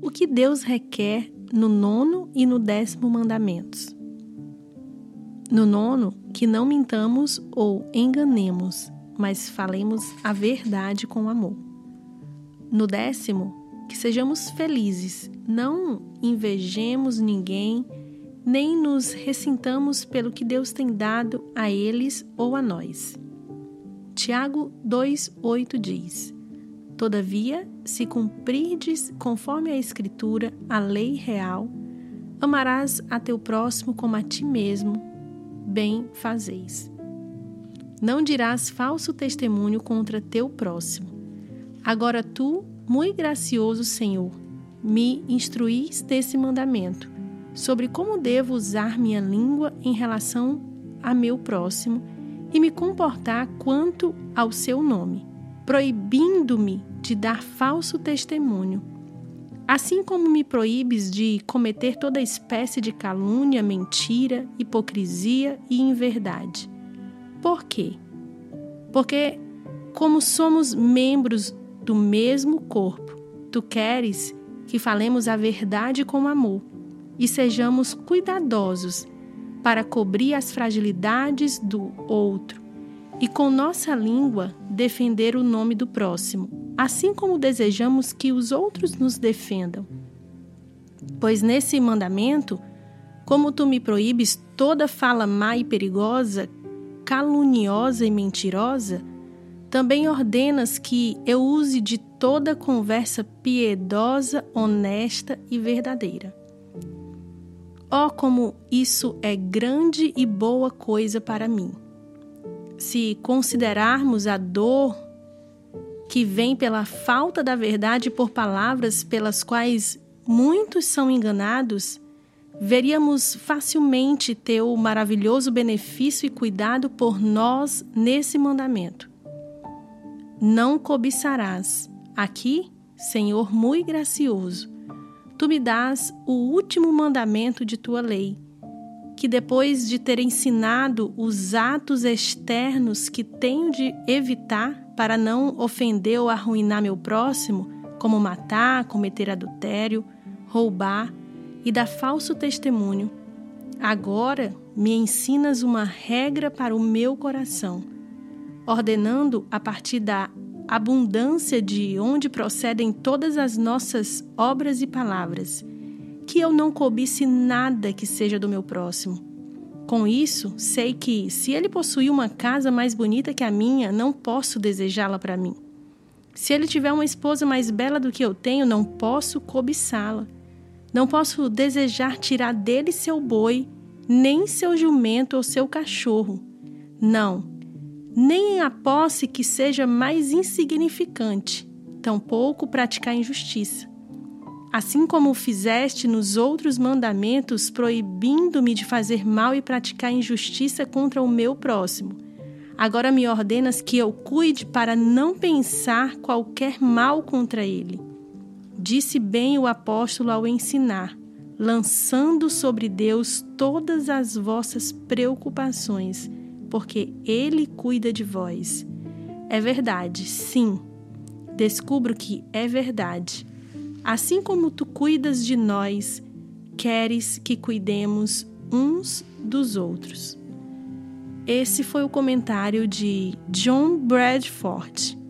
O que Deus requer no nono e no décimo mandamentos? No nono, que não mintamos ou enganemos, mas falemos a verdade com amor. No décimo, que sejamos felizes, não invejemos ninguém, nem nos ressintamos pelo que Deus tem dado a eles ou a nós. Tiago 2,8 diz: Todavia, se cumprirdes conforme a Escritura, a lei real, amarás a teu próximo como a ti mesmo, bem fazeis. Não dirás falso testemunho contra teu próximo. Agora tu, muito gracioso Senhor, me instruís desse mandamento, sobre como devo usar minha língua em relação a meu próximo e me comportar quanto ao seu nome proibindo-me de dar falso testemunho. Assim como me proíbes de cometer toda espécie de calúnia, mentira, hipocrisia e inverdade. Por quê? Porque, como somos membros do mesmo corpo, tu queres que falemos a verdade com amor e sejamos cuidadosos para cobrir as fragilidades do outro e com nossa língua defender o nome do próximo, assim como desejamos que os outros nos defendam. Pois nesse mandamento, como tu me proíbes toda fala má e perigosa, caluniosa e mentirosa, também ordenas que eu use de toda conversa piedosa, honesta e verdadeira. Oh, como isso é grande e boa coisa para mim! se considerarmos a dor que vem pela falta da verdade por palavras pelas quais muitos são enganados, veríamos facilmente ter o maravilhoso benefício e cuidado por nós nesse mandamento. Não cobiçarás. Aqui, Senhor muito gracioso, tu me dás o último mandamento de tua lei que depois de ter ensinado os atos externos que tenho de evitar para não ofender ou arruinar meu próximo, como matar, cometer adultério, roubar e dar falso testemunho, agora me ensinas uma regra para o meu coração, ordenando a partir da abundância de onde procedem todas as nossas obras e palavras que eu não cobice nada que seja do meu próximo. Com isso, sei que, se ele possui uma casa mais bonita que a minha, não posso desejá-la para mim. Se ele tiver uma esposa mais bela do que eu tenho, não posso cobiçá-la. Não posso desejar tirar dele seu boi, nem seu jumento ou seu cachorro. Não, nem a posse que seja mais insignificante, tampouco praticar injustiça assim como fizeste nos outros mandamentos, proibindo-me de fazer mal e praticar injustiça contra o meu próximo. Agora me ordenas que eu cuide para não pensar qualquer mal contra ele. Disse bem o apóstolo ao ensinar, lançando sobre Deus todas as vossas preocupações, porque ele cuida de vós. É verdade, sim. Descubro que é verdade Assim como tu cuidas de nós, queres que cuidemos uns dos outros. Esse foi o comentário de John Bradford.